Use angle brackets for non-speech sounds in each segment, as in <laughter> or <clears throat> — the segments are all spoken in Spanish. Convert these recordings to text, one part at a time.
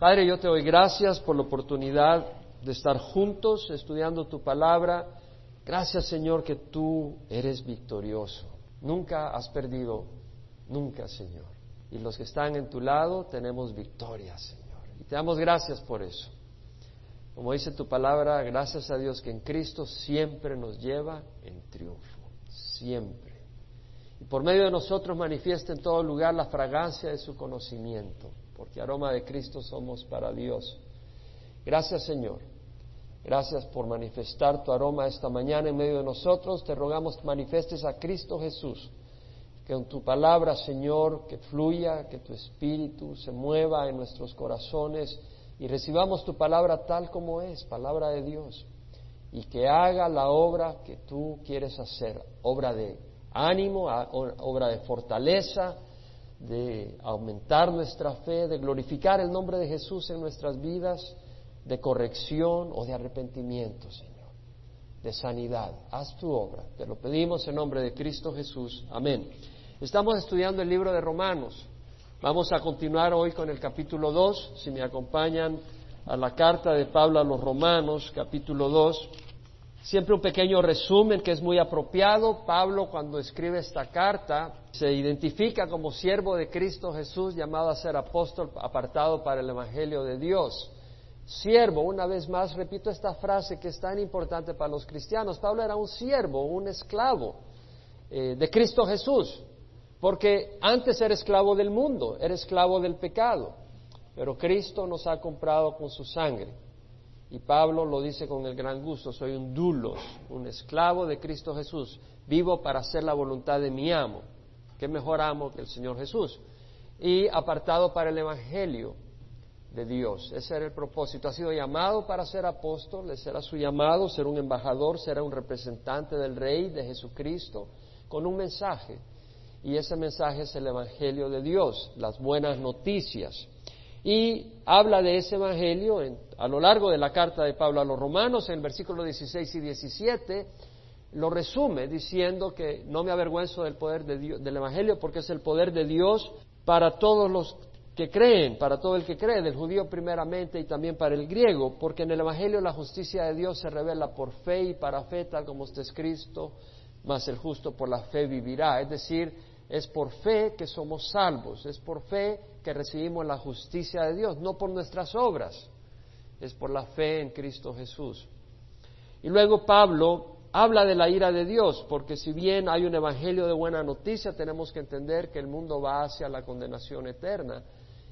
Padre, yo te doy gracias por la oportunidad de estar juntos estudiando tu palabra. Gracias, Señor, que tú eres victorioso. Nunca has perdido, nunca, Señor. Y los que están en tu lado tenemos victoria, Señor. Y te damos gracias por eso. Como dice tu palabra, gracias a Dios que en Cristo siempre nos lleva en triunfo, siempre. Y por medio de nosotros manifiesta en todo lugar la fragancia de su conocimiento porque aroma de Cristo somos para Dios. Gracias Señor. Gracias por manifestar tu aroma esta mañana en medio de nosotros. Te rogamos que manifestes a Cristo Jesús. Que en tu palabra, Señor, que fluya, que tu espíritu se mueva en nuestros corazones y recibamos tu palabra tal como es, palabra de Dios. Y que haga la obra que tú quieres hacer, obra de ánimo, obra de fortaleza, de aumentar nuestra fe, de glorificar el nombre de Jesús en nuestras vidas, de corrección o de arrepentimiento, Señor, de sanidad. Haz tu obra. Te lo pedimos en nombre de Cristo Jesús. Amén. Estamos estudiando el libro de Romanos. Vamos a continuar hoy con el capítulo 2. Si me acompañan a la carta de Pablo a los Romanos, capítulo 2. Siempre un pequeño resumen que es muy apropiado. Pablo cuando escribe esta carta se identifica como siervo de Cristo Jesús llamado a ser apóstol apartado para el Evangelio de Dios. Siervo, una vez más repito esta frase que es tan importante para los cristianos. Pablo era un siervo, un esclavo eh, de Cristo Jesús, porque antes era esclavo del mundo, era esclavo del pecado, pero Cristo nos ha comprado con su sangre. Y Pablo lo dice con el gran gusto, soy un dulos, un esclavo de Cristo Jesús, vivo para hacer la voluntad de mi amo. ¿Qué mejor amo que el Señor Jesús? Y apartado para el Evangelio de Dios. Ese era el propósito. Ha sido llamado para ser apóstol, ese era su llamado, ser un embajador, ser un representante del Rey, de Jesucristo, con un mensaje. Y ese mensaje es el Evangelio de Dios, las buenas noticias y habla de ese Evangelio a lo largo de la carta de Pablo a los romanos, en el versículo 16 y 17, lo resume diciendo que no me avergüenzo del poder del Evangelio porque es el poder de Dios para todos los que creen, para todo el que cree, del judío primeramente y también para el griego, porque en el Evangelio la justicia de Dios se revela por fe y para fe, tal como está escrito, mas el justo por la fe vivirá. Es decir, es por fe que somos salvos, es por fe que recibimos la justicia de Dios, no por nuestras obras, es por la fe en Cristo Jesús. Y luego Pablo habla de la ira de Dios, porque si bien hay un evangelio de buena noticia, tenemos que entender que el mundo va hacia la condenación eterna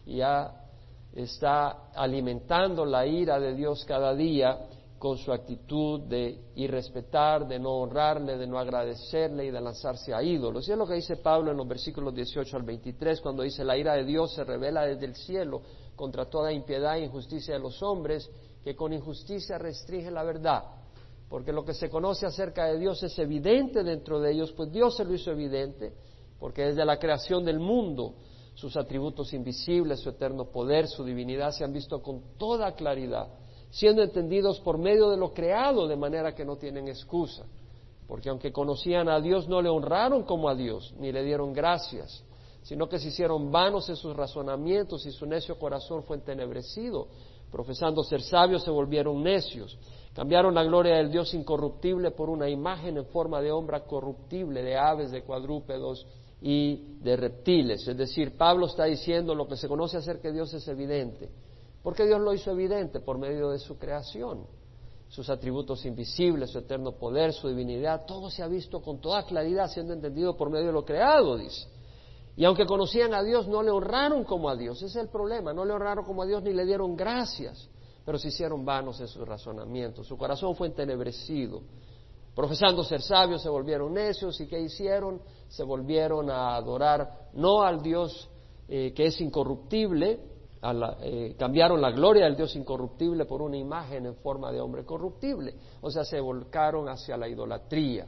y ya está alimentando la ira de Dios cada día con su actitud de irrespetar, de no honrarle, de no agradecerle y de lanzarse a ídolos. Y es lo que dice Pablo en los versículos 18 al 23, cuando dice, la ira de Dios se revela desde el cielo contra toda impiedad e injusticia de los hombres, que con injusticia restringe la verdad. Porque lo que se conoce acerca de Dios es evidente dentro de ellos, pues Dios se lo hizo evidente, porque desde la creación del mundo sus atributos invisibles, su eterno poder, su divinidad se han visto con toda claridad siendo entendidos por medio de lo creado, de manera que no tienen excusa. Porque aunque conocían a Dios, no le honraron como a Dios, ni le dieron gracias, sino que se hicieron vanos en sus razonamientos y su necio corazón fue entenebrecido. Profesando ser sabios, se volvieron necios. Cambiaron la gloria del Dios incorruptible por una imagen en forma de hombre corruptible, de aves, de cuadrúpedos y de reptiles. Es decir, Pablo está diciendo lo que se conoce acerca de Dios es evidente porque Dios lo hizo evidente por medio de su creación. Sus atributos invisibles, su eterno poder, su divinidad, todo se ha visto con toda claridad siendo entendido por medio de lo creado, dice. Y aunque conocían a Dios, no le honraron como a Dios. Ese es el problema. No le honraron como a Dios ni le dieron gracias. Pero se hicieron vanos en sus razonamientos. Su corazón fue entenebrecido. Profesando ser sabios, se volvieron necios. ¿Y qué hicieron? Se volvieron a adorar no al Dios eh, que es incorruptible, eh, cambiaron la gloria del Dios incorruptible por una imagen en forma de hombre corruptible. O sea, se volcaron hacia la idolatría.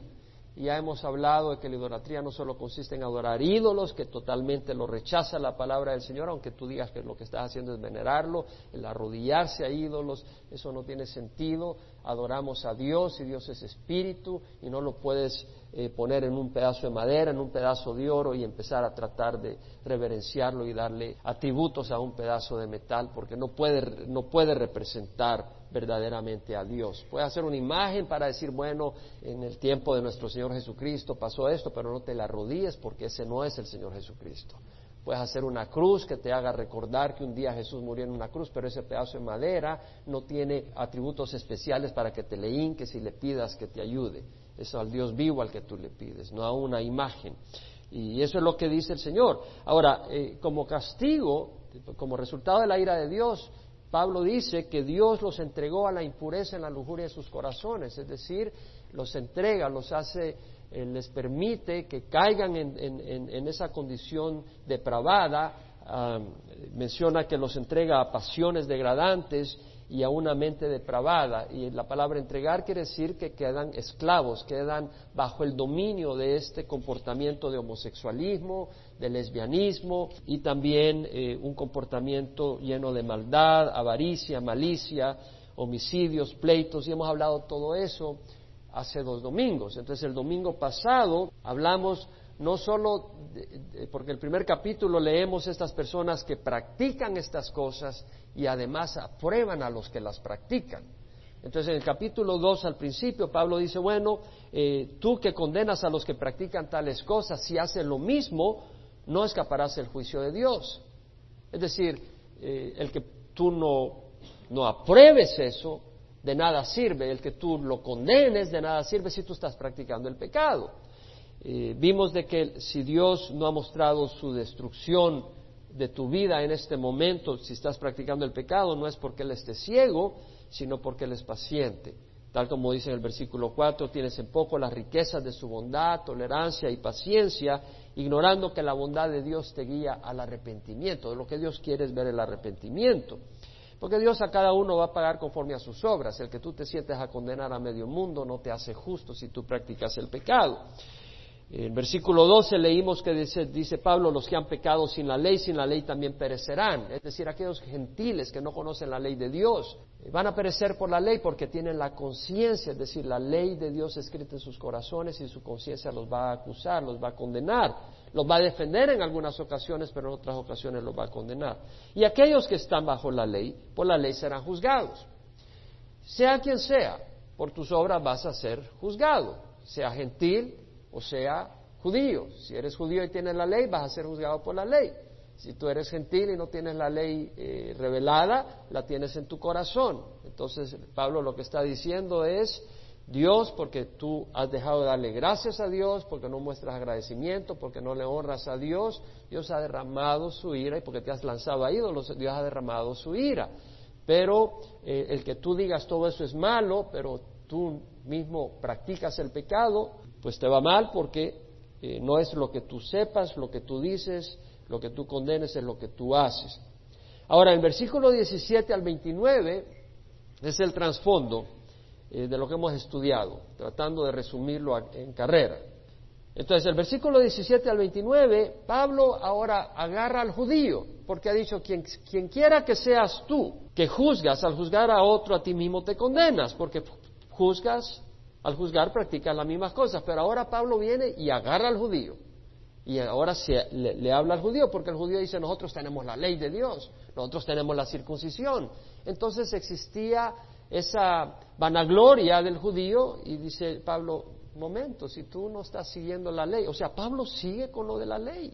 Ya hemos hablado de que la idolatría no solo consiste en adorar ídolos, que totalmente lo rechaza la palabra del Señor, aunque tú digas que lo que estás haciendo es venerarlo, el arrodillarse a ídolos, eso no tiene sentido. adoramos a Dios y Dios es espíritu y no lo puedes eh, poner en un pedazo de madera, en un pedazo de oro y empezar a tratar de reverenciarlo y darle atributos a un pedazo de metal porque no puede, no puede representar verdaderamente a Dios. Puede hacer una imagen para decir, bueno, en el tiempo de nuestro Señor Jesucristo pasó esto, pero no te la arrodilles porque ese no es el Señor Jesucristo. Puedes hacer una cruz que te haga recordar que un día Jesús murió en una cruz, pero ese pedazo de madera no tiene atributos especiales para que te le hinques y le pidas que te ayude. Es al Dios vivo al que tú le pides, no a una imagen. Y eso es lo que dice el Señor. Ahora, eh, como castigo, como resultado de la ira de Dios, Pablo dice que Dios los entregó a la impureza en la lujuria de sus corazones, es decir, los entrega, los hace eh, les permite que caigan en, esa condición depravada, menciona que los entrega a pasiones degradantes y a una mente depravada. Y la palabra entregar quiere decir que quedan esclavos, quedan bajo el dominio de este comportamiento de homosexualismo, de lesbianismo y también eh, un comportamiento lleno de maldad, avaricia, malicia, homicidios, pleitos, y hemos hablado todo eso hace dos domingos. Entonces el domingo pasado hablamos no solo, porque el primer capítulo leemos estas personas que practican estas cosas y además aprueban a los que las practican. Entonces en el capítulo 2 al principio Pablo dice, bueno, eh, tú que condenas a los que practican tales cosas, si haces lo mismo, no escaparás del juicio de Dios. Es decir, eh, el que tú no, no apruebes eso, de nada sirve. El que tú lo condenes, de nada sirve si tú estás practicando el pecado. Eh, vimos de que si Dios no ha mostrado su destrucción de tu vida en este momento, si estás practicando el pecado, no es porque Él esté ciego, sino porque Él es paciente. Tal como dice en el versículo 4, tienes en poco las riquezas de su bondad, tolerancia y paciencia, ignorando que la bondad de Dios te guía al arrepentimiento. Lo que Dios quiere es ver el arrepentimiento. Porque Dios a cada uno va a pagar conforme a sus obras. El que tú te sientes a condenar a medio mundo no te hace justo si tú practicas el pecado. En versículo 12 leímos que dice, dice, Pablo, los que han pecado sin la ley, sin la ley también perecerán. Es decir, aquellos gentiles que no conocen la ley de Dios eh, van a perecer por la ley porque tienen la conciencia, es decir, la ley de Dios escrita en sus corazones y su conciencia los va a acusar, los va a condenar. Los va a defender en algunas ocasiones, pero en otras ocasiones los va a condenar. Y aquellos que están bajo la ley, por la ley serán juzgados. Sea quien sea, por tus obras vas a ser juzgado, sea gentil o sea judío. Si eres judío y tienes la ley, vas a ser juzgado por la ley. Si tú eres gentil y no tienes la ley eh, revelada, la tienes en tu corazón. Entonces Pablo lo que está diciendo es, Dios, porque tú has dejado de darle gracias a Dios, porque no muestras agradecimiento, porque no le honras a Dios, Dios ha derramado su ira y porque te has lanzado a ídolos, Dios ha derramado su ira. Pero eh, el que tú digas todo eso es malo, pero tú mismo practicas el pecado, pues te va mal porque eh, no es lo que tú sepas, lo que tú dices, lo que tú condenes, es lo que tú haces. Ahora, en versículo 17 al 29 es el trasfondo eh, de lo que hemos estudiado, tratando de resumirlo en carrera. Entonces, el versículo 17 al 29, Pablo ahora agarra al judío, porque ha dicho, quien quiera que seas tú, que juzgas, al juzgar a otro a ti mismo te condenas, porque juzgas, al juzgar practicas las mismas cosas, pero ahora Pablo viene y agarra al judío. Y ahora se, le, habla al judío, porque el judío dice, nosotros tenemos la ley de Dios, nosotros tenemos la circuncisión. Entonces existía esa vanagloria del judío y dice Pablo, momento, si tú no estás siguiendo la ley, o sea, Pablo sigue con lo de la ley,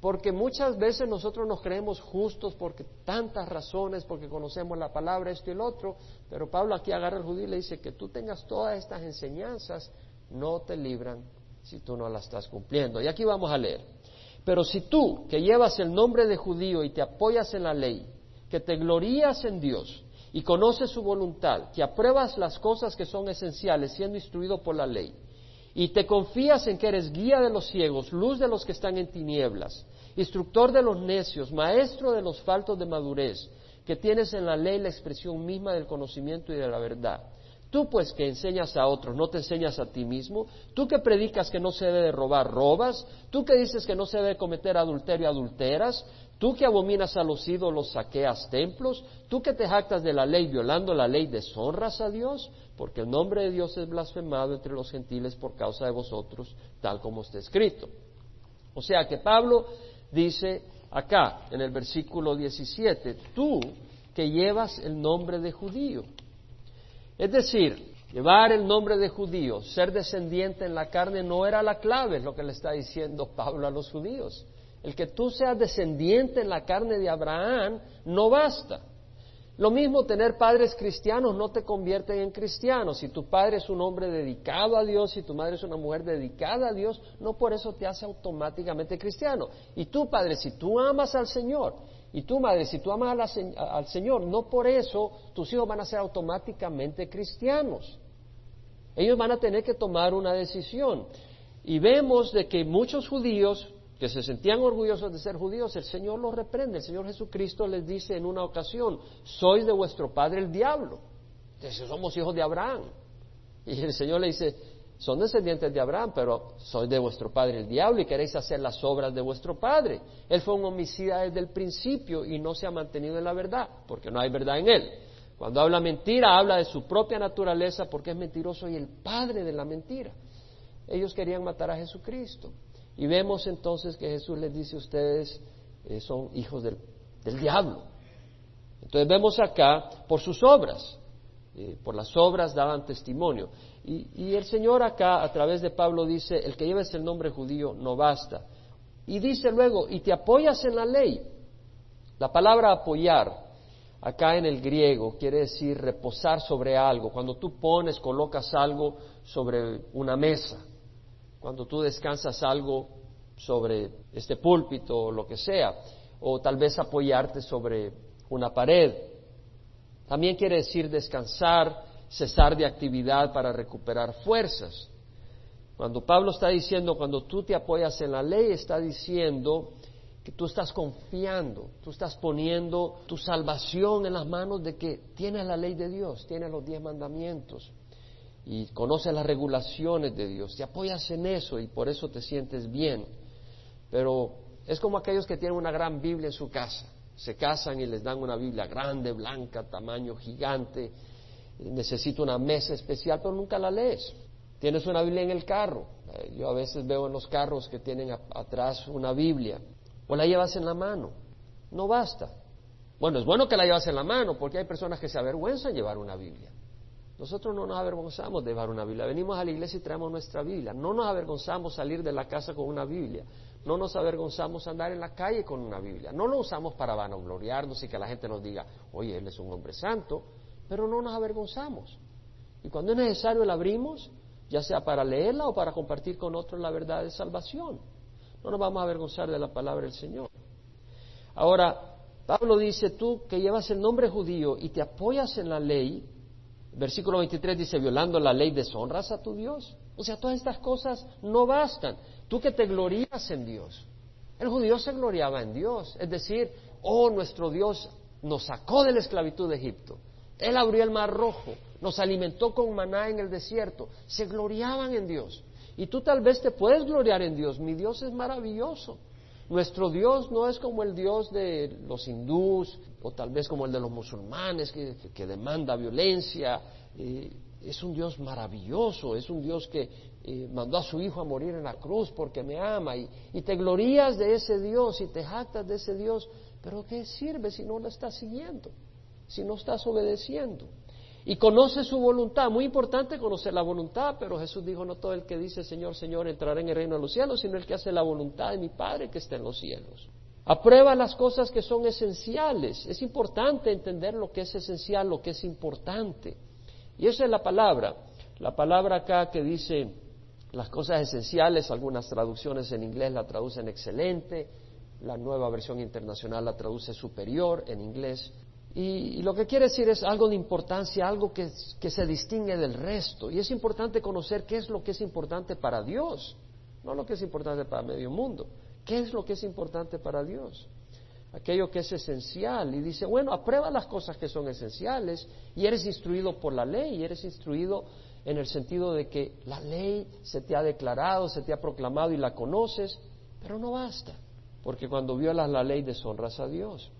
porque muchas veces nosotros nos creemos justos porque tantas razones, porque conocemos la palabra, esto y el otro, pero Pablo aquí agarra al judío y le dice que tú tengas todas estas enseñanzas, no te libran si tú no las estás cumpliendo. Y aquí vamos a leer. Pero si tú, que llevas el nombre de judío y te apoyas en la ley, que te glorías en Dios, y conoces su voluntad, que apruebas las cosas que son esenciales siendo instruido por la ley, y te confías en que eres guía de los ciegos, luz de los que están en tinieblas, instructor de los necios, maestro de los faltos de madurez, que tienes en la ley la expresión misma del conocimiento y de la verdad. Tú pues que enseñas a otros, ¿no te enseñas a ti mismo? Tú que predicas que no se debe robar, robas. Tú que dices que no se debe cometer adulterio, adulteras. Tú que abominas a los ídolos, saqueas templos. Tú que te jactas de la ley, violando la ley, deshonras a Dios. Porque el nombre de Dios es blasfemado entre los gentiles por causa de vosotros, tal como está escrito. O sea que Pablo dice acá, en el versículo 17, tú que llevas el nombre de judío. Es decir, llevar el nombre de judío, ser descendiente en la carne no era la clave, es lo que le está diciendo Pablo a los judíos. El que tú seas descendiente en la carne de Abraham no basta. Lo mismo tener padres cristianos no te convierten en cristiano. Si tu padre es un hombre dedicado a Dios y tu madre es una mujer dedicada a Dios, no por eso te hace automáticamente cristiano. Y tú, padre, si tú amas al Señor y tú, madre, si tú amas al Señor, no por eso tus hijos van a ser automáticamente cristianos. Ellos van a tener que tomar una decisión. Y vemos de que muchos judíos que se sentían orgullosos de ser judíos, el Señor los reprende. El Señor Jesucristo les dice en una ocasión, sois de vuestro padre el diablo. Dice, somos hijos de Abraham. Y el Señor le dice, son descendientes de Abraham, pero sois de vuestro padre el diablo y queréis hacer las obras de vuestro padre. Él fue un homicida desde el principio y no se ha mantenido en la verdad, porque no hay verdad en él. Cuando habla mentira, habla de su propia naturaleza porque es mentiroso y el padre de la mentira. Ellos querían matar a Jesucristo. Y vemos entonces que Jesús les dice, ustedes eh, son hijos del, diablo. Entonces vemos acá por sus obras, eh, por las obras daban testimonio. Y, el Señor acá, a través de Pablo, dice, el que lleves el nombre judío no basta. Y dice luego, y te apoyas en la ley. La palabra apoyar, acá en el griego, quiere decir reposar sobre algo. Cuando tú pones, colocas algo sobre una mesa, cuando tú descansas algo sobre este púlpito o lo que sea, o tal vez apoyarte sobre una pared. También quiere decir descansar, cesar de actividad para recuperar fuerzas. Cuando Pablo está diciendo, cuando tú te apoyas en la ley, está diciendo que tú estás confiando, tú estás poniendo tu salvación en las manos de que tienes la ley de Dios, tienes los diez mandamientos y conoces las regulaciones de Dios, te apoyas en eso y por eso te sientes bien. Pero es como aquellos que tienen una gran Biblia en su casa, se casan y les dan una Biblia grande, blanca, tamaño gigante, necesita una mesa especial, pero nunca la lees. Tienes una Biblia en el carro. Eh, yo a veces veo en los carros que tienen atrás una Biblia. O la llevas en la mano. No basta. Bueno, es bueno que la llevas en la mano porque hay personas que se avergüenzan llevar una Biblia. Nosotros no nos avergonzamos de llevar una Biblia. Venimos a la iglesia y traemos nuestra Biblia. No nos avergonzamos salir de la casa con una Biblia. No nos avergonzamos andar en la calle con una Biblia. No lo usamos para vanagloriarnos y que la gente nos diga, oye, él es un hombre santo pero no nos avergonzamos. Y cuando es necesario la abrimos, ya sea para leerla o para compartir con otros la verdad de salvación. No nos vamos a avergonzar de la palabra del Señor. Ahora, Pablo dice, tú que llevas el nombre judío y te apoyas en la ley, versículo 23 dice, violando la ley, deshonras a tu Dios. O sea, todas estas cosas no bastan. Tú que te glorías en Dios. El judío se gloriaba en Dios. Es decir, oh, nuestro Dios nos sacó de la esclavitud de Egipto. Él abrió el mar rojo, nos alimentó con maná en el desierto, se gloriaban en Dios. Y tú tal vez te puedes gloriar en Dios, mi Dios es maravilloso. Nuestro Dios no es como el Dios de los hindús o tal vez como el de los musulmanes que, demanda violencia. Eh, es un Dios maravilloso, es un Dios que eh, mandó a su Hijo a morir en la cruz porque me ama y, y te glorías de ese Dios y te jactas de ese Dios, pero ¿qué sirve si no lo estás siguiendo? Si no estás obedeciendo. Y conoce su voluntad. Muy importante conocer la voluntad, pero Jesús dijo, no todo el que dice Señor, Señor entrará en el reino de los cielos, sino el que hace la voluntad de mi Padre que está en los cielos. Aprueba las cosas que son esenciales. Es importante entender lo que es esencial, lo que es importante. Y esa es la palabra. La palabra acá que dice las cosas esenciales, algunas traducciones en inglés la traducen excelente, la nueva versión internacional la traduce superior en inglés. Y, lo que quiere decir es algo de importancia, algo que, se distingue del resto. Y es importante conocer qué es lo que es importante para Dios, no lo que es importante para medio mundo. ¿Qué es lo que es importante para Dios? aquello que es esencial. Y dice, bueno, aprueba las cosas que son esenciales y eres instruido por la ley, y eres instruido en el sentido de que la ley se te ha declarado, se te ha proclamado y la conoces, pero no basta, porque cuando violas la ley deshonras a Dios.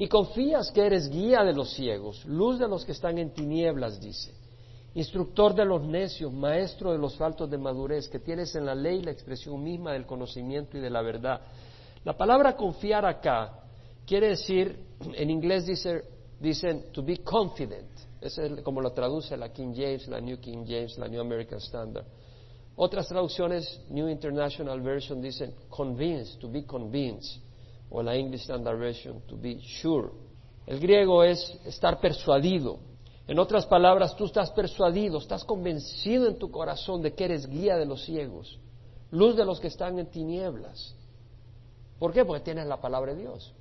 Y confías que eres guía de los ciegos, luz de los que están en tinieblas, dice, instructor de los necios, maestro de los faltos de madurez, que tienes en la ley la expresión misma del conocimiento y de la verdad. La palabra confiar acá quiere decir, en inglés dice, dicen to be confident, es como lo traduce la King James, la New King James, la New American Standard. Otras traducciones, New International Version, dicen convinced, to be convinced o la English Standard Version, to be sure. El griego es estar persuadido. En otras palabras, tú estás persuadido, estás convencido en tu corazón de que eres guía de los ciegos, luz de los que están en tinieblas. ¿Por qué? Porque tienes la palabra de Dios.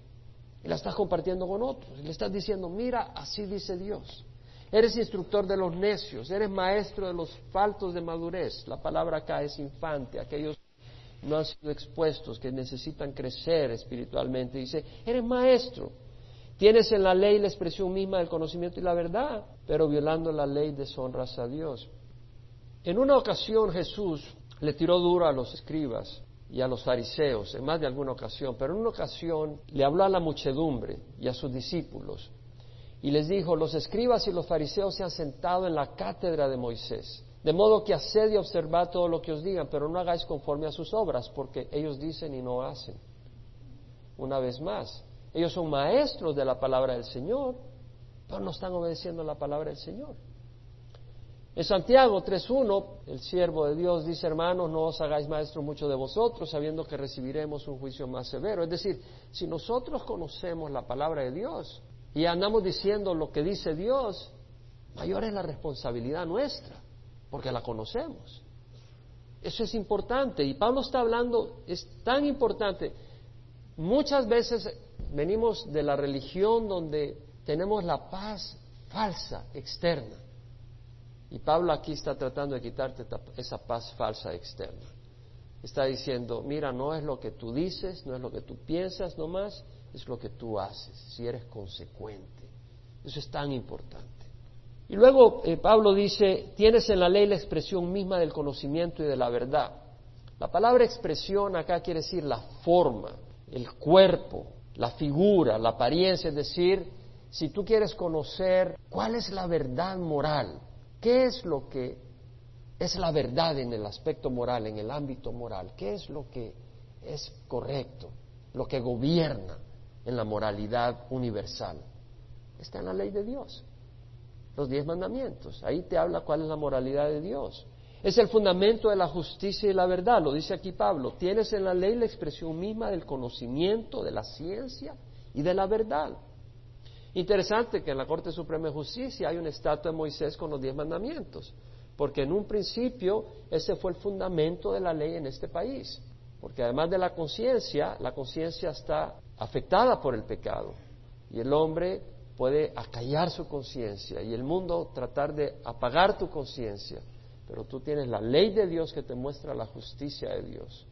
Y la estás compartiendo con otros. Y le estás diciendo, mira, así dice Dios. Eres instructor de los necios, eres maestro de los faltos de madurez. La palabra acá es infante, aquellos no han sido expuestos, que necesitan crecer espiritualmente. Dice, eres maestro, tienes en la ley la expresión misma del conocimiento y la verdad, pero violando la ley deshonras a Dios. En una ocasión Jesús le tiró duro a los escribas y a los fariseos, en más de alguna ocasión, pero en una ocasión le habló a la muchedumbre y a sus discípulos y les dijo, los escribas y los fariseos se han sentado en la cátedra de Moisés. De modo que haced y observad todo lo que os digan, pero no hagáis conforme a sus obras, porque ellos dicen y no hacen. Una vez más, ellos son maestros de la palabra del Señor, pero no están obedeciendo la palabra del Señor. En Santiago 3.1, el siervo de Dios dice, hermanos, no os hagáis maestros mucho de vosotros, sabiendo que recibiremos un juicio más severo. Es decir, si nosotros conocemos la palabra de Dios y andamos diciendo lo que dice Dios, mayor es la responsabilidad nuestra porque la conocemos. Eso es importante y Pablo está hablando, es tan importante. Muchas veces venimos de la religión donde tenemos la paz falsa, externa. Y Pablo aquí está tratando de quitarte esa paz falsa externa. Está diciendo, mira, no es lo que tú dices, no es lo que tú piensas nomás, es lo que tú haces, si eres consecuente. Eso es tan importante. Y luego eh, Pablo dice, tienes en la ley la expresión misma del conocimiento y de la verdad. La palabra expresión acá quiere decir la forma, el cuerpo, la figura, la apariencia, es decir, si tú quieres conocer cuál es la verdad moral, qué es lo que es la verdad en el aspecto moral, en el ámbito moral, qué es lo que es correcto, lo que gobierna en la moralidad universal, está en la ley de Dios los diez mandamientos. Ahí te habla cuál es la moralidad de Dios. Es el fundamento de la justicia y la verdad, lo dice aquí Pablo. Tienes en la ley la expresión misma del conocimiento, de la ciencia y de la verdad. Interesante que en la Corte Suprema de Justicia hay una estatua de Moisés con los diez mandamientos, porque en un principio ese fue el fundamento de la ley en este país, porque además de la conciencia, la conciencia está afectada por el pecado y el hombre puede acallar su conciencia y el mundo tratar de apagar tu conciencia, pero tú tienes la ley de Dios que te muestra la justicia de Dios.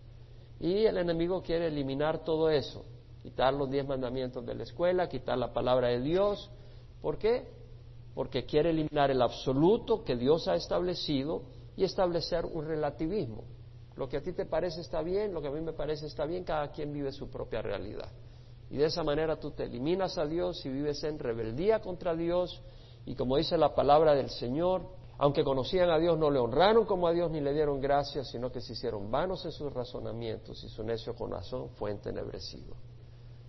Y el enemigo quiere eliminar todo eso, quitar los diez mandamientos de la escuela, quitar la palabra de Dios. ¿Por qué? Porque quiere eliminar el absoluto que Dios ha establecido y establecer un relativismo. Lo que a ti te parece está bien, lo que a mí me parece está bien, cada quien vive su propia realidad. Y de esa manera tú te eliminas a Dios y vives en rebeldía contra Dios. Y como dice la palabra del Señor, aunque conocían a Dios, no le honraron como a Dios ni le dieron gracias, sino que se hicieron vanos en sus razonamientos y su necio corazón fue entenebrecido.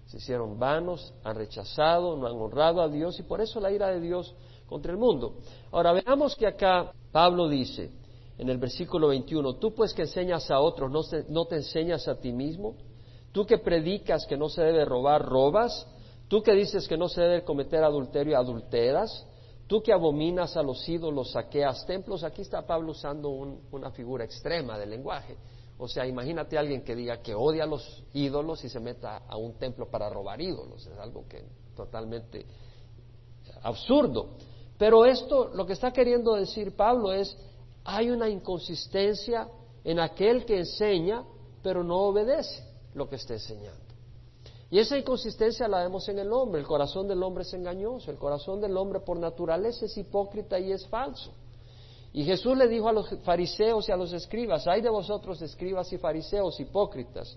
Se hicieron vanos, han rechazado, no han honrado a Dios y por eso la ira de Dios contra el mundo. Ahora veamos que acá Pablo dice en el versículo 21, tú pues que enseñas a otros, ¿no no te enseñas a ti mismo? Tú que predicas que no se debe robar, robas. Tú que dices que no se debe cometer adulterio, adulteras. Tú que abominas a los ídolos, saqueas templos. Aquí está Pablo usando una figura extrema del lenguaje. O sea, imagínate a alguien que diga que odia a los ídolos y se meta a un templo para robar ídolos. Es algo que totalmente absurdo. Pero esto, lo que está queriendo decir Pablo es, hay una inconsistencia en aquel que enseña, pero no obedece lo que está enseñando. Y esa inconsistencia la vemos en el hombre. El corazón del hombre es engañoso. El corazón del hombre por naturaleza es hipócrita y es falso. Y Jesús le dijo a los fariseos y a los escribas, hay de vosotros escribas y fariseos hipócritas,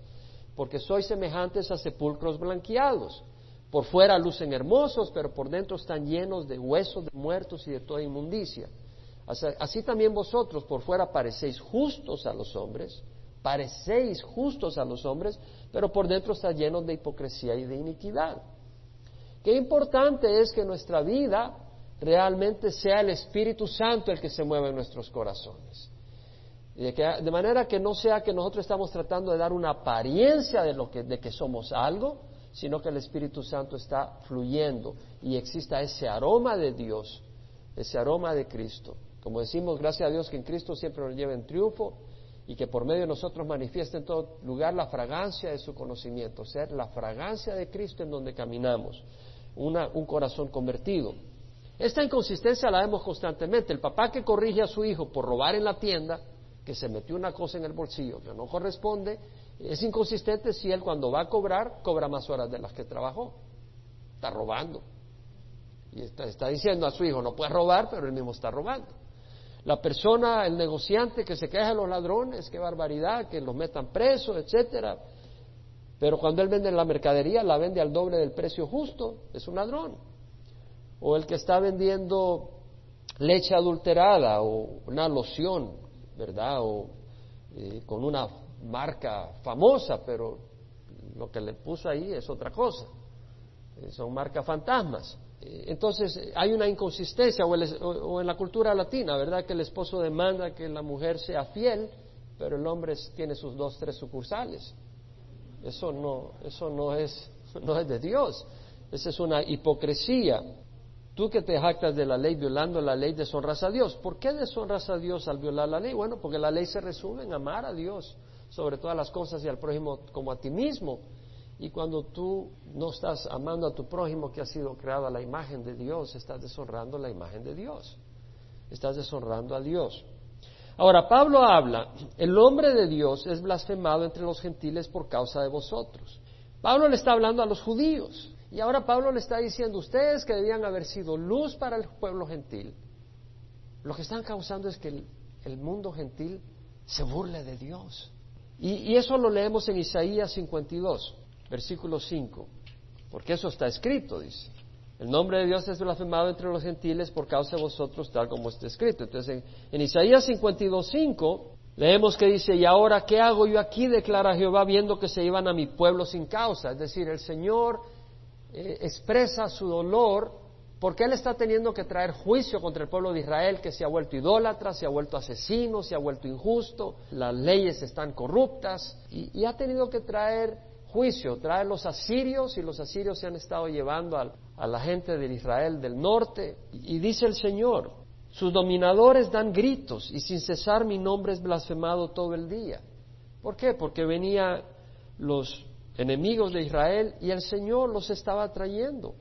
porque sois semejantes a sepulcros blanqueados. Por fuera lucen hermosos, pero por dentro están llenos de huesos de muertos y de toda inmundicia. Así también vosotros por fuera parecéis justos a los hombres, parecéis justos a los hombres, pero por dentro está llenos de hipocresía y de iniquidad. Qué importante es que nuestra vida realmente sea el Espíritu Santo el que se mueva en nuestros corazones. De, manera que no sea que nosotros estamos tratando de dar una apariencia de, lo que, de que somos algo, sino que el Espíritu Santo está fluyendo y exista ese aroma de Dios, ese aroma de Cristo. Como decimos, gracias a Dios que en Cristo siempre nos lleva en triunfo y que por medio de nosotros manifieste en todo lugar la fragancia de su conocimiento, ser la fragancia de Cristo en donde caminamos, un corazón convertido. Esta inconsistencia la vemos constantemente. El papá que corrige a su hijo por robar en la tienda, que se metió una cosa en el bolsillo que no corresponde, es inconsistente si él cuando va a cobrar cobra más horas de las que trabajó. Está robando. Y está, diciendo a su hijo, no puede robar, pero él mismo está robando. La persona, el negociante que se queja de los ladrones, qué barbaridad, que los metan presos, etcétera. Pero cuando él vende la mercadería, la vende al doble del precio justo, es un ladrón o el que está vendiendo leche adulterada o una loción, ¿verdad? O eh, con una marca famosa, pero lo que le puso ahí es otra cosa. Eh, son marcas fantasmas. Entonces hay una inconsistencia, o, o, en la cultura latina, ¿verdad? Que el esposo demanda que la mujer sea fiel, pero el hombre tiene sus dos, tres sucursales. Eso no, eso no es, <laughs> no es de Dios. Esa es una hipocresía. Tú que te jactas de la ley violando la ley, deshonras a Dios. ¿Por qué deshonras a Dios al violar la ley? Bueno, porque la ley se resume en amar a Dios sobre todas las cosas y al prójimo como a ti mismo. Y cuando tú no estás amando a tu prójimo que ha sido creado a la imagen de Dios, estás deshonrando la imagen de Dios. Estás deshonrando a Dios. Ahora, Pablo habla, el hombre de Dios es blasfemado entre los gentiles por causa de vosotros. Pablo le está hablando a los judíos. Y ahora Pablo le está diciendo, ustedes que debían haber sido luz para el pueblo gentil, lo que están causando es que el, mundo gentil se burle de Dios. Y, eso lo leemos en Isaías 52, versículo 5, porque eso está escrito, dice. El nombre de Dios es blasfemado entre los gentiles por causa de vosotros, tal como está escrito. Entonces, en, en Isaías 52, 5, leemos que dice, y ahora, ¿qué hago yo aquí? declara Jehová, viendo que se iban a mi pueblo sin causa. Es decir, el Señor eh, expresa su dolor porque él está teniendo que traer juicio contra el pueblo de Israel que se ha vuelto idólatra, se ha vuelto asesino, se ha vuelto injusto, las leyes están corruptas y, ha tenido que traer juicio, traer los asirios y los asirios se han estado llevando a, la gente de Israel del norte y dice el Señor, sus dominadores dan gritos y sin cesar mi nombre es blasfemado todo el día. ¿Por qué? Porque venía los enemigos de Israel, y el Señor los estaba trayendo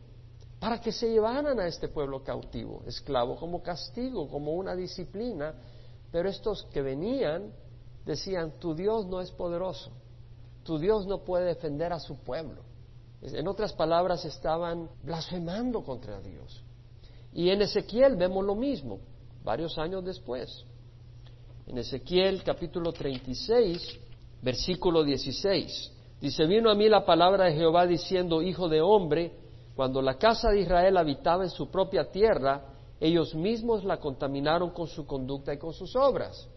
para que se llevaran a este pueblo cautivo, esclavo, como castigo, como una disciplina. Pero estos que venían decían, tu Dios no es poderoso, tu Dios no puede defender a su pueblo. En otras palabras, estaban blasfemando contra Dios. Y en Ezequiel vemos lo mismo, varios años después. En Ezequiel capítulo 36, versículo 16. Dice, vino a mí la palabra de Jehová diciendo, Hijo de hombre, cuando la casa de Israel habitaba en su propia tierra, ellos mismos la contaminaron con su conducta y con sus obras.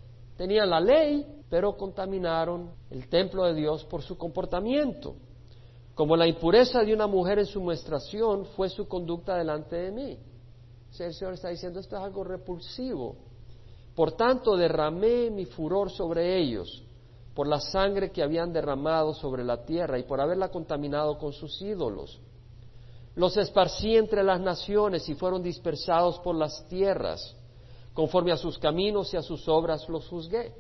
Tenían la ley, pero contaminaron el templo de Dios por su comportamiento. Como la impureza de una mujer en su menstruación fue su conducta delante de mí. el Señor está diciendo, esto es algo repulsivo. Por tanto, derramé mi furor sobre ellos por la sangre que habían derramado sobre la tierra y por haberla contaminado con sus ídolos. Los esparcí entre las naciones y fueron dispersados por las tierras. Conforme a sus caminos y a sus obras los juzgué.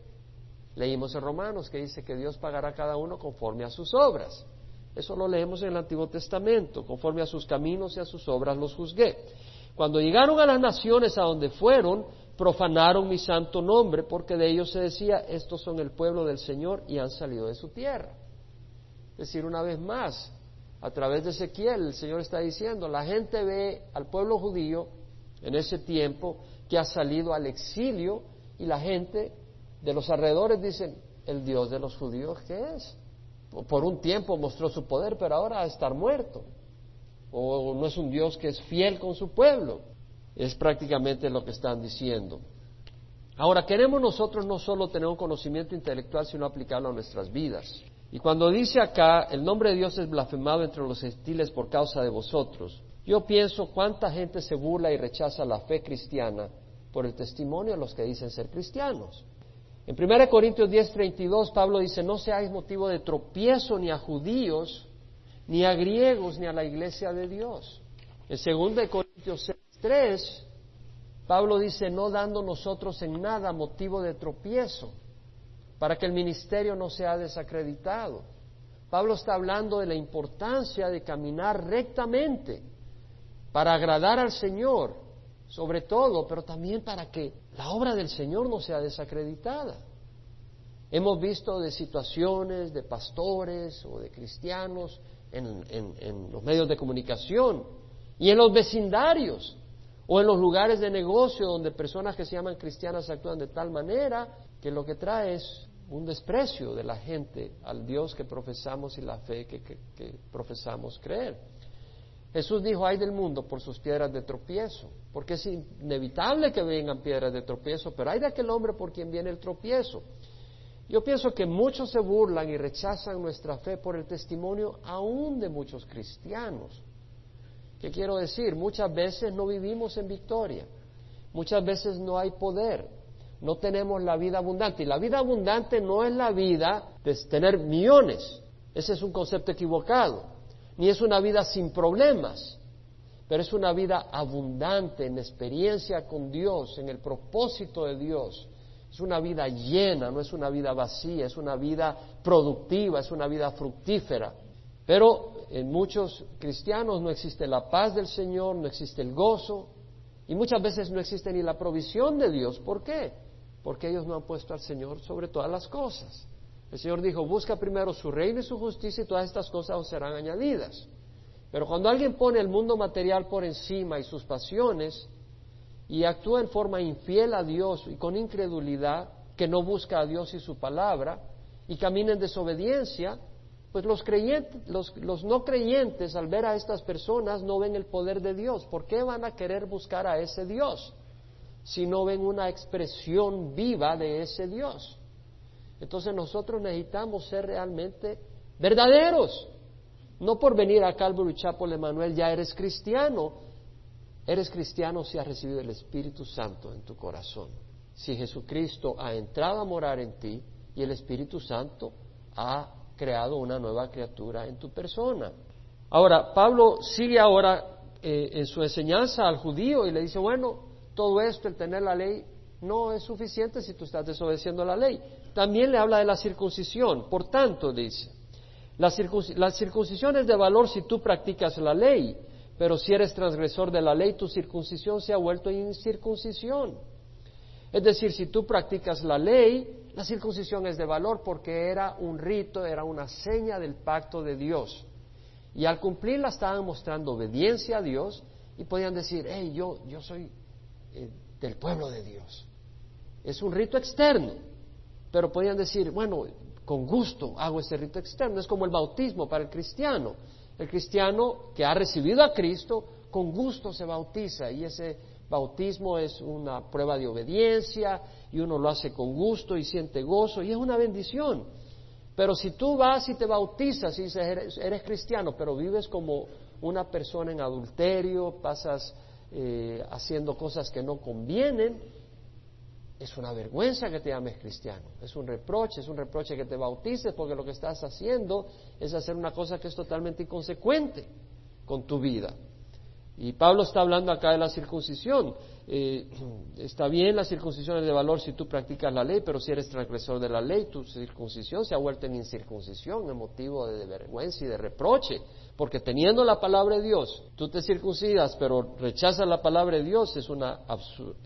Leímos en Romanos que dice que Dios pagará a cada uno conforme a sus obras. Eso lo leemos en el Antiguo Testamento. Conforme a sus caminos y a sus obras los juzgué. Cuando llegaron a las naciones a donde fueron, profanaron mi santo nombre, porque de ellos se decía, estos son el pueblo del Señor y han salido de su tierra. Es decir, una vez más, a través de Ezequiel, el Señor está diciendo, la gente ve al pueblo judío en ese tiempo que ha salido al exilio y la gente de los alrededores dicen, el Dios de los judíos, ¿qué es? Por un tiempo mostró su poder, pero ahora a estar muerto. O no es un Dios que es fiel con su pueblo. Es prácticamente lo que están diciendo. Ahora, queremos nosotros no solo tener un conocimiento intelectual, sino aplicarlo a nuestras vidas. Y cuando dice acá, el nombre de Dios es blasfemado entre los gentiles por causa de vosotros, yo pienso cuánta gente se burla y rechaza la fe cristiana por el testimonio de los que dicen ser cristianos. En 1 Corintios 10:32 Pablo dice, no seáis motivo de tropiezo ni a judíos, ni a griegos, ni a la iglesia de Dios. En 2 Corintios 6:3 Pablo dice, no dando nosotros en nada motivo de tropiezo, para que el ministerio no sea desacreditado. Pablo está hablando de la importancia de caminar rectamente para agradar al Señor, sobre todo, pero también para que la obra del Señor no sea desacreditada. Hemos visto de situaciones de pastores o de cristianos en, los medios de comunicación y en los vecindarios o en los lugares de negocio donde personas que se llaman cristianas actúan de tal manera que lo que trae es un desprecio de la gente al Dios que profesamos y la fe que profesamos creer. Jesús dijo, ay del mundo por sus piedras de tropiezo, porque es inevitable que vengan piedras de tropiezo, pero hay de aquel hombre por quien viene el tropiezo. Yo pienso que muchos se burlan y rechazan nuestra fe por el testimonio aún de muchos cristianos. ¿Qué quiero decir? Muchas veces no vivimos en victoria, muchas veces no hay poder, no tenemos la vida abundante. Y la vida abundante no es la vida de tener millones, ese es un concepto equivocado ni es una vida sin problemas, pero es una vida abundante en experiencia con Dios, en el propósito de Dios. Es una vida llena, no es una vida vacía, es una vida productiva, es una vida fructífera. Pero en muchos cristianos no existe la paz del Señor, no existe el gozo y muchas veces no existe ni la provisión de Dios. ¿Por qué? Porque ellos no han puesto al Señor sobre todas las cosas. El Señor dijo, busca primero su reino y su justicia y todas estas cosas os serán añadidas. Pero cuando alguien pone el mundo material por encima y sus pasiones y actúa en forma infiel a Dios y con incredulidad, que no busca a Dios y su palabra, y camina en desobediencia, pues los, creyentes, los, los, no creyentes al ver a estas personas no ven el poder de Dios. ¿Por qué van a querer buscar a ese Dios si no ven una expresión viva de ese Dios? Entonces nosotros necesitamos ser realmente verdaderos. No por venir a Calvary Chapel Emanuel ya eres cristiano. Eres cristiano si has recibido el Espíritu Santo en tu corazón. Si Jesucristo ha entrado a morar en ti y el Espíritu Santo ha creado una nueva criatura en tu persona. Ahora, Pablo sigue ahora eh, en su enseñanza al judío y le dice, bueno, todo esto, el tener la ley, no es suficiente si tú estás desobedeciendo la ley. También le habla de la circuncisión. Por tanto, dice, la, circuncisión es de valor si tú practicas la ley, pero si eres transgresor de la ley, tu circuncisión se ha vuelto incircuncisión. Es decir, si tú practicas la ley, la circuncisión es de valor porque era un rito, era una seña del pacto de Dios. Y al cumplirla estaban mostrando obediencia a Dios y podían decir, hey, yo, yo soy eh, del pueblo de Dios. Es un rito externo, pero podían decir, bueno, con gusto hago ese rito externo. Es como el bautismo para el cristiano. El cristiano que ha recibido a Cristo, con gusto se bautiza y ese bautismo es una prueba de obediencia y uno lo hace con gusto y siente gozo y es una bendición. Pero si tú vas y te bautizas y dices, eres, eres cristiano, pero vives como una persona en adulterio, pasas eh, haciendo cosas que no convienen, es una vergüenza que te llames cristiano, es un reproche, es un reproche que te bautices porque lo que estás haciendo es hacer una cosa que es totalmente inconsecuente con tu vida. Y Pablo está hablando acá de la circuncisión. Eh, <clears throat> está bien, la circuncisión es de valor si tú practicas la ley, pero si eres transgresor de la ley, tu circuncisión se ha vuelto en incircuncisión, en motivo de vergüenza y de reproche. Porque teniendo la palabra de Dios, tú te circuncidas, pero rechazas la palabra de Dios, es, una,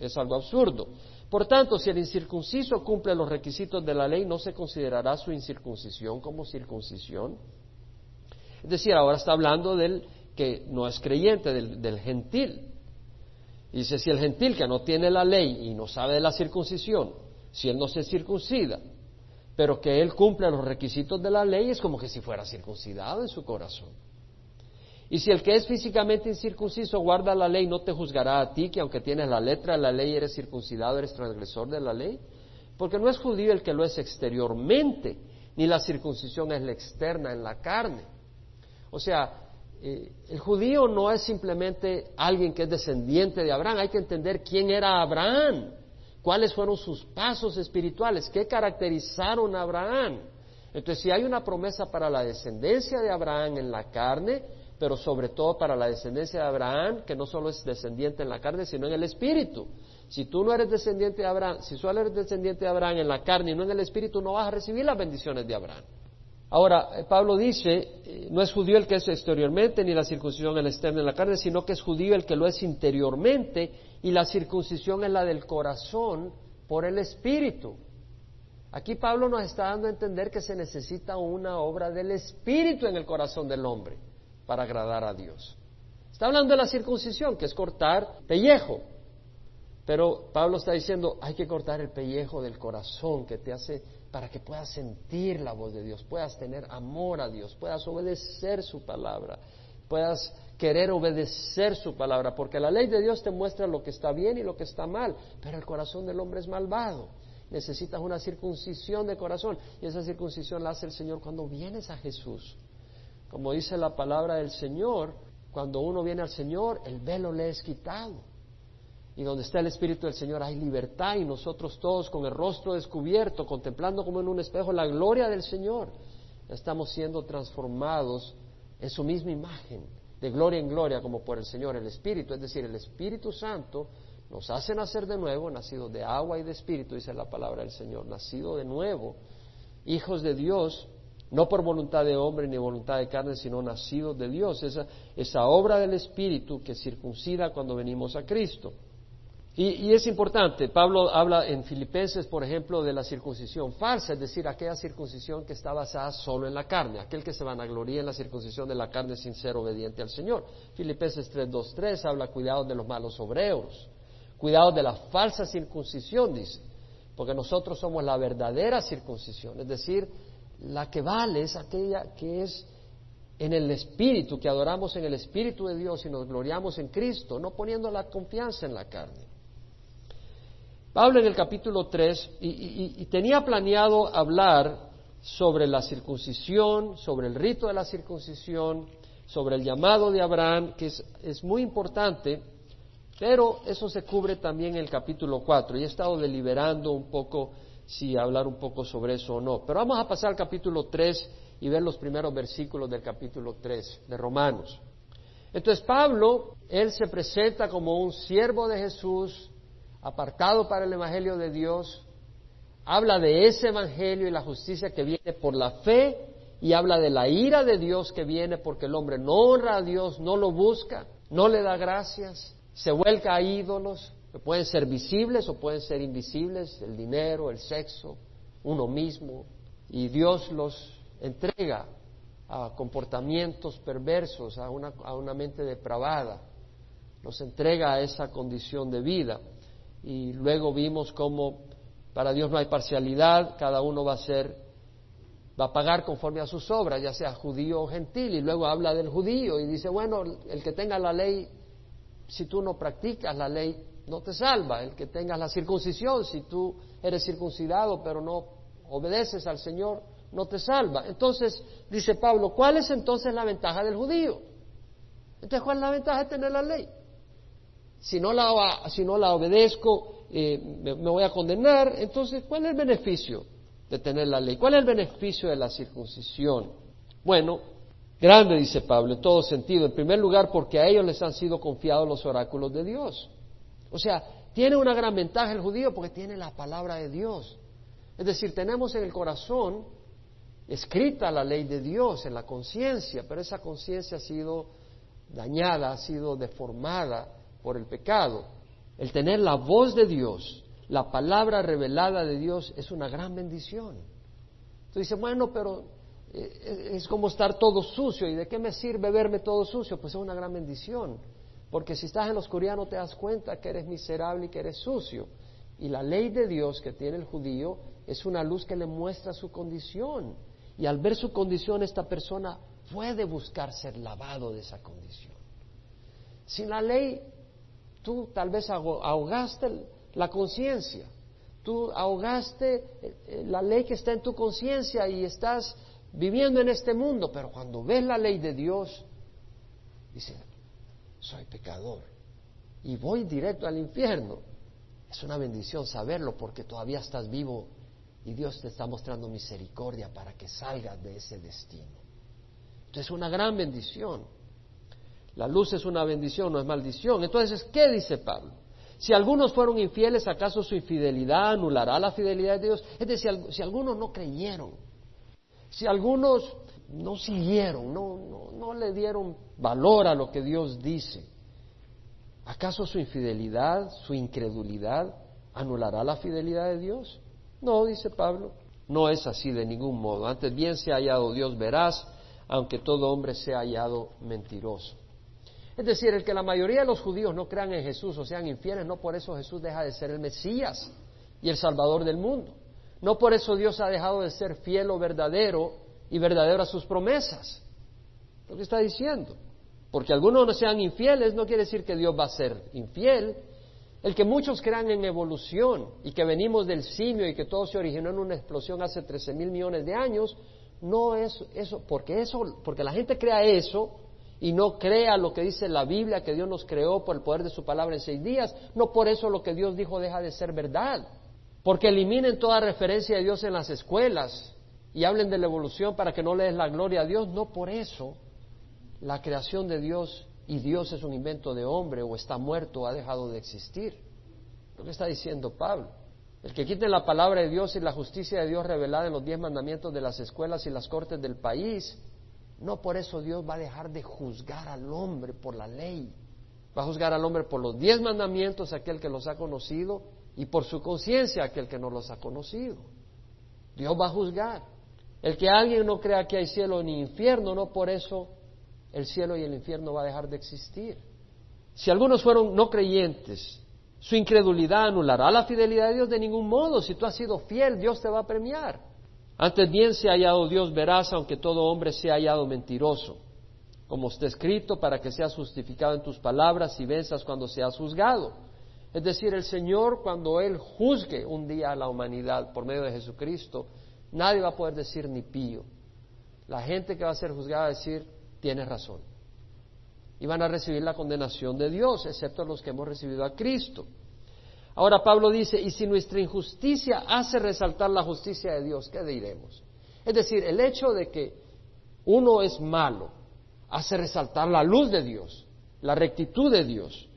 es algo absurdo. Por tanto, si el incircunciso cumple los requisitos de la ley, ¿no se considerará su incircuncisión como circuncisión? Es decir, ahora está hablando del que no es creyente, del, gentil. Dice, si el gentil que no tiene la ley y no sabe de la circuncisión, si él no se circuncida, pero que él cumple los requisitos de la ley, es como que si fuera circuncidado en su corazón. Y si el que es físicamente incircunciso guarda la ley, no te juzgará a ti, que aunque tienes la letra de la ley eres circuncidado, eres transgresor de la ley. Porque no es judío el que lo es exteriormente, ni la circuncisión es la externa en la carne. O sea, eh, el judío no es simplemente alguien que es descendiente de Abraham, hay que entender quién era Abraham, cuáles fueron sus pasos espirituales, qué caracterizaron a Abraham. Entonces, si hay una promesa para la descendencia de Abraham en la carne, pero sobre todo para la descendencia de Abraham, que no solo es descendiente en la carne, sino en el espíritu. Si tú no eres descendiente de Abraham, si solo eres descendiente de Abraham en la carne y no en el espíritu, no vas a recibir las bendiciones de Abraham. Ahora, eh, Pablo dice, eh, no es judío el que es exteriormente, ni la circuncisión el externo en la carne, sino que es judío el que lo es interiormente, y la circuncisión es la del corazón por el espíritu. Aquí Pablo nos está dando a entender que se necesita una obra del espíritu en el corazón del hombre para agradar a Dios. Está hablando de la circuncisión, que es cortar pellejo. Pero Pablo está diciendo, hay que cortar el pellejo del corazón que te hace para que puedas sentir la voz de Dios, puedas tener amor a Dios, puedas obedecer su palabra, puedas querer obedecer su palabra, porque la ley de Dios te muestra lo que está bien y lo que está mal, pero el corazón del hombre es malvado. Necesitas una circuncisión de corazón y esa circuncisión la hace el Señor cuando vienes a Jesús. Como dice la palabra del Señor, cuando uno viene al Señor, el velo le es quitado. Y donde está el Espíritu del Señor hay libertad y nosotros todos con el rostro descubierto, contemplando como en un espejo la gloria del Señor, estamos siendo transformados en su misma imagen, de gloria en gloria como por el Señor, el Espíritu, es decir, el Espíritu Santo nos hace nacer de nuevo, nacido de agua y de Espíritu, dice la palabra del Señor, nacido de nuevo, hijos de Dios, no por voluntad de hombre ni voluntad de carne, sino nacido de Dios, esa, esa obra del Espíritu que circuncida cuando venimos a Cristo. Y, es importante, Pablo habla en Filipenses, por ejemplo, de la circuncisión falsa, es decir, aquella circuncisión que está basada solo en la carne, aquel que se vanagloría en la circuncisión de la carne sin ser obediente al Señor. Filipenses 3.2.3 habla cuidado de los malos obreros, cuidado de la falsa circuncisión, dice, porque nosotros somos la verdadera circuncisión, es decir, la que vale es aquella que es en el Espíritu, que adoramos en el Espíritu de Dios y nos gloriamos en Cristo, no poniendo la confianza en la carne. Pablo en el capítulo 3, y, tenía planeado hablar sobre la circuncisión, sobre el rito de la circuncisión, sobre el llamado de Abraham, que es, es muy importante, pero eso se cubre también en el capítulo 4, y he estado deliberando un poco si hablar un poco sobre eso o no. Pero vamos a pasar al capítulo 3 y ver los primeros versículos del capítulo 3 de Romanos. Entonces Pablo, él se presenta como un siervo de Jesús, apartado para el Evangelio de Dios, habla de ese Evangelio y la justicia que viene por la fe y habla de la ira de Dios que viene porque el hombre no honra a Dios, no lo busca, no le da gracias, se vuelca a ídolos, pueden ser visibles o pueden ser invisibles, el dinero, el sexo, uno mismo, y Dios los entrega a comportamientos perversos, a una, a una mente depravada, los entrega a esa condición de vida. Y luego vimos cómo para Dios no hay parcialidad, cada uno va a ser, va a pagar conforme a sus obras, ya sea judío o gentil, y luego habla del judío y dice, bueno, el que tenga la ley, si tú no practicas la ley, no te salva. El que tengas la circuncisión, si tú eres circuncidado pero no obedeces al Señor, no te salva. Entonces, dice Pablo, ¿cuál es entonces la ventaja del judío? Entonces, ¿cuál es la ventaja de tener la ley? Si no la, si no la obedezco, eh, me, me voy a condenar. Entonces, ¿cuál es el beneficio de tener la ley? ¿Cuál es el beneficio de la circuncisión? Bueno, grande, dice Pablo, en todo sentido. En primer lugar, porque a ellos les han sido confiados los oráculos de Dios. O sea, tiene una gran ventaja el judío porque tiene la palabra de Dios. Es decir, tenemos en el corazón escrita la ley de Dios, en la conciencia, pero esa conciencia ha sido dañada, ha sido deformada por el pecado. El tener la voz de Dios, la palabra revelada de Dios es una gran bendición. Tú dices, bueno, pero eh, es como estar todo sucio. ¿Y de qué me sirve verme todo sucio? Pues es una gran bendición. Porque si estás en la oscuridad no te das cuenta que eres miserable y que eres sucio. Y la ley de Dios que tiene el judío es una luz que le muestra su condición. Y al ver su condición, esta persona puede buscar ser lavado de esa condición. Sin la ley, tú tal vez ahogaste la conciencia, tú ahogaste eh, la ley que está en tu conciencia y estás viviendo en este mundo, pero cuando ves la ley de Dios, dices, soy pecador y voy directo al infierno. Es una bendición saberlo porque todavía estás vivo y Dios te está mostrando misericordia para que salgas de ese destino. Entonces es una gran bendición. La luz es una bendición, no es maldición. Entonces, ¿qué dice Pablo? Si algunos fueron infieles, ¿acaso su infidelidad anulará la fidelidad de Dios? Es decir, si algunos no creyeron, si algunos no siguieron, no, no, no le dieron valor a lo que Dios dice, ¿acaso su infidelidad, su incredulidad anulará la fidelidad de Dios? No, dice Pablo, no es así de ningún modo. Antes bien se ha hallado Dios veraz, aunque todo hombre sea hallado mentiroso. Es decir, el que la mayoría de los judíos no crean en Jesús o sean infieles, no por eso Jesús deja de ser el Mesías y el Salvador del mundo. No por eso Dios ha dejado de ser fiel o verdadero y verdadero a sus promesas. Lo que está diciendo. Porque algunos no sean infieles no quiere decir que Dios va a ser infiel. El que muchos crean en evolución y que venimos del simio y que todo se originó en una explosión hace 13 mil millones de años, no es eso, porque eso, porque la gente crea eso, y no crea lo que dice la Biblia, que Dios nos creó por el poder de su palabra en seis días, no por eso lo que Dios dijo deja de ser verdad. Porque eliminen toda referencia de Dios en las escuelas y hablen de la evolución para que no le des la gloria a Dios, no por eso la creación de Dios y Dios es un invento de hombre o está muerto o ha dejado de existir. Lo que está diciendo Pablo. El que quite la palabra de Dios y la justicia de Dios revelada en los diez mandamientos de las escuelas y las cortes del país, no por eso Dios va a dejar de juzgar al hombre por la ley. Va a juzgar al hombre por los diez mandamientos, aquel que los ha conocido, y por su conciencia, aquel que no los ha conocido. Dios va a juzgar. El que alguien no crea que hay cielo ni infierno, no por eso el cielo y el infierno va a dejar de existir. Si algunos fueron no creyentes, su incredulidad anulará la fidelidad de Dios de ningún modo. Si tú has sido fiel, Dios te va a premiar. Antes bien se ha hallado Dios veraz, aunque todo hombre se ha hallado mentiroso, como está escrito, para que seas justificado en tus palabras y venzas cuando seas juzgado. Es decir, el Señor, cuando Él juzgue un día a la humanidad por medio de Jesucristo, nadie va a poder decir ni pío. La gente que va a ser juzgada va a decir, tienes razón. Y van a recibir la condenación de Dios, excepto los que hemos recibido a Cristo. Ahora Pablo dice, y si nuestra injusticia hace resaltar la justicia de Dios, ¿qué diremos? Es decir, el hecho de que uno es malo hace resaltar la luz de Dios, la rectitud de Dios.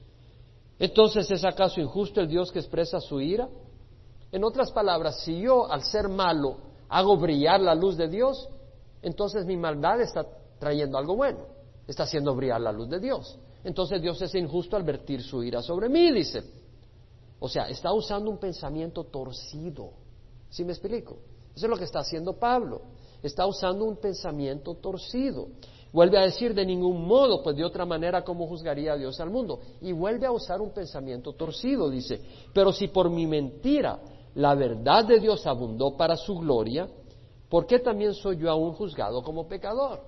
Entonces, ¿es acaso injusto el Dios que expresa su ira? En otras palabras, si yo al ser malo hago brillar la luz de Dios, entonces mi maldad está trayendo algo bueno, está haciendo brillar la luz de Dios. Entonces Dios es injusto al vertir su ira sobre mí, dice o sea, está usando un pensamiento torcido. ¿Sí me explico? Eso es lo que está haciendo Pablo. Está usando un pensamiento torcido. Vuelve a decir de ningún modo, pues de otra manera, ¿cómo juzgaría a Dios al mundo? Y vuelve a usar un pensamiento torcido, dice, pero si por mi mentira la verdad de Dios abundó para su gloria, ¿por qué también soy yo aún juzgado como pecador?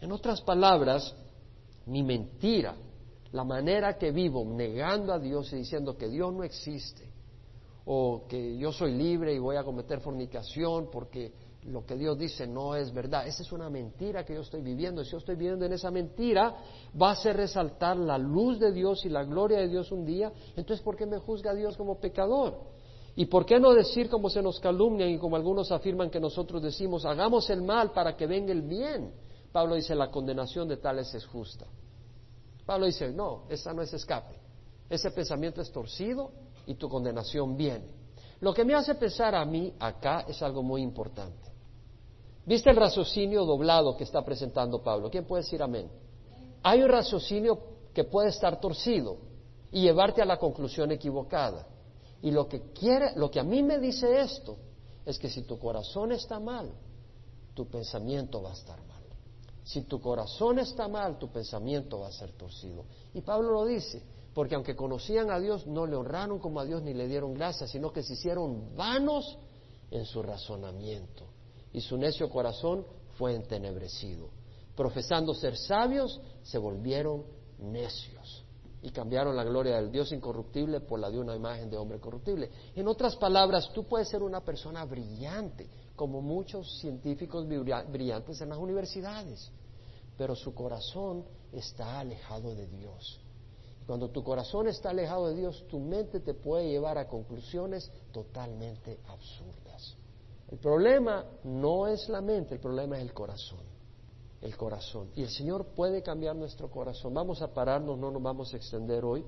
En otras palabras, mi mentira la manera que vivo negando a Dios y diciendo que Dios no existe, o que yo soy libre y voy a cometer fornicación porque lo que Dios dice no es verdad. Esa es una mentira que yo estoy viviendo. Si yo estoy viviendo en esa mentira, va a hacer resaltar la luz de Dios y la gloria de Dios un día. Entonces, ¿por qué me juzga Dios como pecador? ¿Y por qué no decir como se nos calumnian y como algunos afirman que nosotros decimos, hagamos el mal para que venga el bien? Pablo dice, la condenación de tales es justa. Pablo dice, no, esa no es escape. Ese pensamiento es torcido y tu condenación viene. Lo que me hace pensar a mí acá es algo muy importante. ¿Viste el raciocinio doblado que está presentando Pablo? ¿Quién puede decir amén? Hay un raciocinio que puede estar torcido y llevarte a la conclusión equivocada. Y lo que quiere, lo que a mí me dice esto es que si tu corazón está mal, tu pensamiento va a estar mal. Si tu corazón está mal, tu pensamiento va a ser torcido. Y Pablo lo dice, porque aunque conocían a Dios, no le honraron como a Dios ni le dieron gracias, sino que se hicieron vanos en su razonamiento. Y su necio corazón fue entenebrecido. Profesando ser sabios, se volvieron necios y cambiaron la gloria del Dios incorruptible por la de una imagen de hombre corruptible. En otras palabras, tú puedes ser una persona brillante, como muchos científicos brillantes en las universidades, pero su corazón está alejado de Dios. Cuando tu corazón está alejado de Dios, tu mente te puede llevar a conclusiones totalmente absurdas. El problema no es la mente, el problema es el corazón. El corazón. Y el Señor puede cambiar nuestro corazón. Vamos a pararnos, no nos vamos a extender hoy.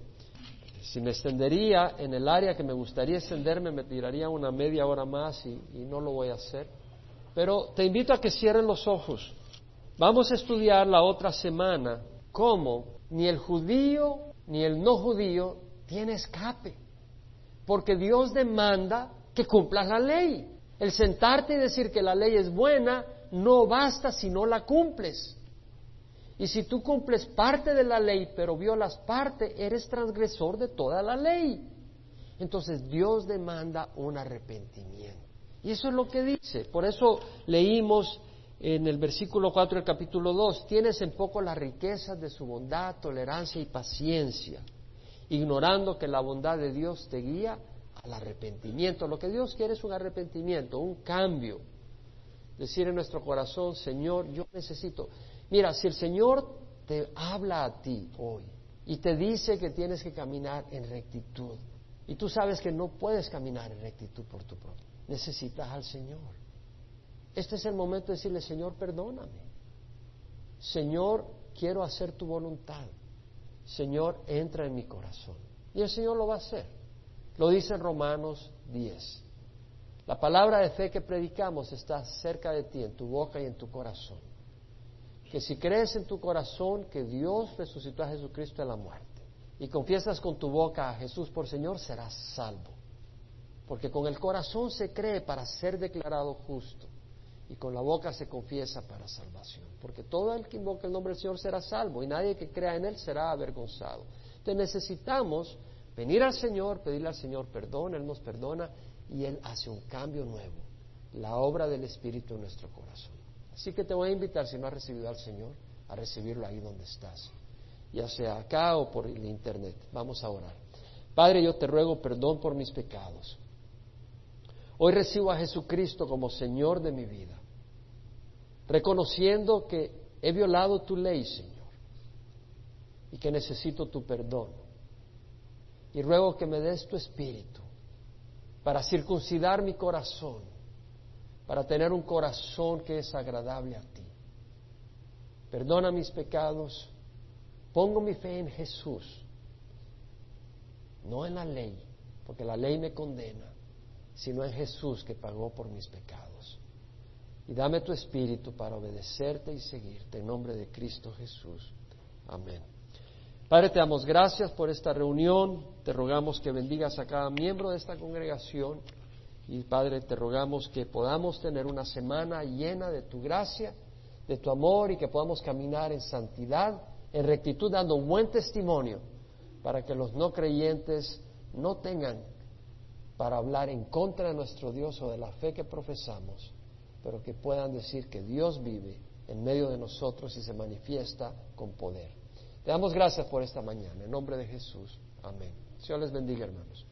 Si me extendería en el área que me gustaría extenderme, me tiraría una media hora más y, y no lo voy a hacer. Pero te invito a que cierren los ojos. Vamos a estudiar la otra semana cómo ni el judío ni el no judío tiene escape. Porque Dios demanda que cumplas la ley. El sentarte y decir que la ley es buena no basta si no la cumples. Y si tú cumples parte de la ley, pero violas parte, eres transgresor de toda la ley. Entonces Dios demanda un arrepentimiento. Y eso es lo que dice. Por eso leímos en el versículo 4 del capítulo 2, tienes en poco las riquezas de su bondad, tolerancia y paciencia, ignorando que la bondad de Dios te guía al arrepentimiento. Lo que Dios quiere es un arrepentimiento, un cambio. Decir en nuestro corazón, Señor, yo necesito. Mira, si el Señor te habla a ti hoy y te dice que tienes que caminar en rectitud, y tú sabes que no puedes caminar en rectitud por tu propio, necesitas al Señor. Este es el momento de decirle, Señor, perdóname. Señor, quiero hacer tu voluntad. Señor, entra en mi corazón. Y el Señor lo va a hacer. Lo dice en Romanos 10. La palabra de fe que predicamos está cerca de ti, en tu boca y en tu corazón. Que si crees en tu corazón que Dios resucitó a Jesucristo de la muerte y confiesas con tu boca a Jesús por Señor, serás salvo. Porque con el corazón se cree para ser declarado justo y con la boca se confiesa para salvación. Porque todo el que invoca el nombre del Señor será salvo y nadie que crea en Él será avergonzado. Entonces necesitamos venir al Señor, pedirle al Señor perdón, Él nos perdona y Él hace un cambio nuevo, la obra del Espíritu en nuestro corazón. Así que te voy a invitar, si no has recibido al Señor, a recibirlo ahí donde estás, ya sea acá o por el Internet. Vamos a orar. Padre, yo te ruego perdón por mis pecados. Hoy recibo a Jesucristo como Señor de mi vida, reconociendo que he violado tu ley, Señor, y que necesito tu perdón. Y ruego que me des tu espíritu para circuncidar mi corazón, para tener un corazón que es agradable a ti. Perdona mis pecados, pongo mi fe en Jesús, no en la ley, porque la ley me condena sino en Jesús que pagó por mis pecados. Y dame tu espíritu para obedecerte y seguirte en nombre de Cristo Jesús. Amén. Padre, te damos gracias por esta reunión. Te rogamos que bendigas a cada miembro de esta congregación. Y Padre, te rogamos que podamos tener una semana llena de tu gracia, de tu amor y que podamos caminar en santidad, en rectitud, dando un buen testimonio para que los no creyentes no tengan para hablar en contra de nuestro Dios o de la fe que profesamos, pero que puedan decir que Dios vive en medio de nosotros y se manifiesta con poder. Te damos gracias por esta mañana. En nombre de Jesús. Amén. Señor les bendiga, hermanos.